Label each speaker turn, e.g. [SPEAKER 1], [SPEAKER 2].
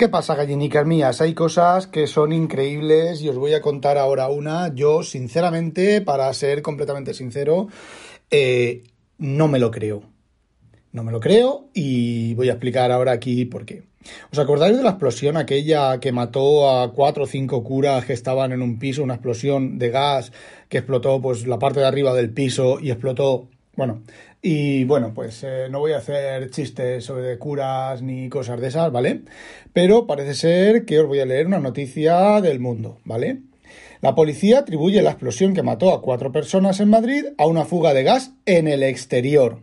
[SPEAKER 1] ¿Qué pasa, gallinicas mías? Hay cosas que son increíbles y os voy a contar ahora una. Yo, sinceramente, para ser completamente sincero, eh, no me lo creo. No me lo creo y voy a explicar ahora aquí por qué. ¿Os acordáis de la explosión aquella que mató a cuatro o cinco curas que estaban en un piso? Una explosión de gas que explotó pues la parte de arriba del piso y explotó bueno, y bueno, pues eh, no voy a hacer chistes sobre curas ni cosas de esas, ¿vale? Pero parece ser que os voy a leer una noticia del mundo, ¿vale? La policía atribuye la explosión que mató a cuatro personas en Madrid a una fuga de gas en el exterior.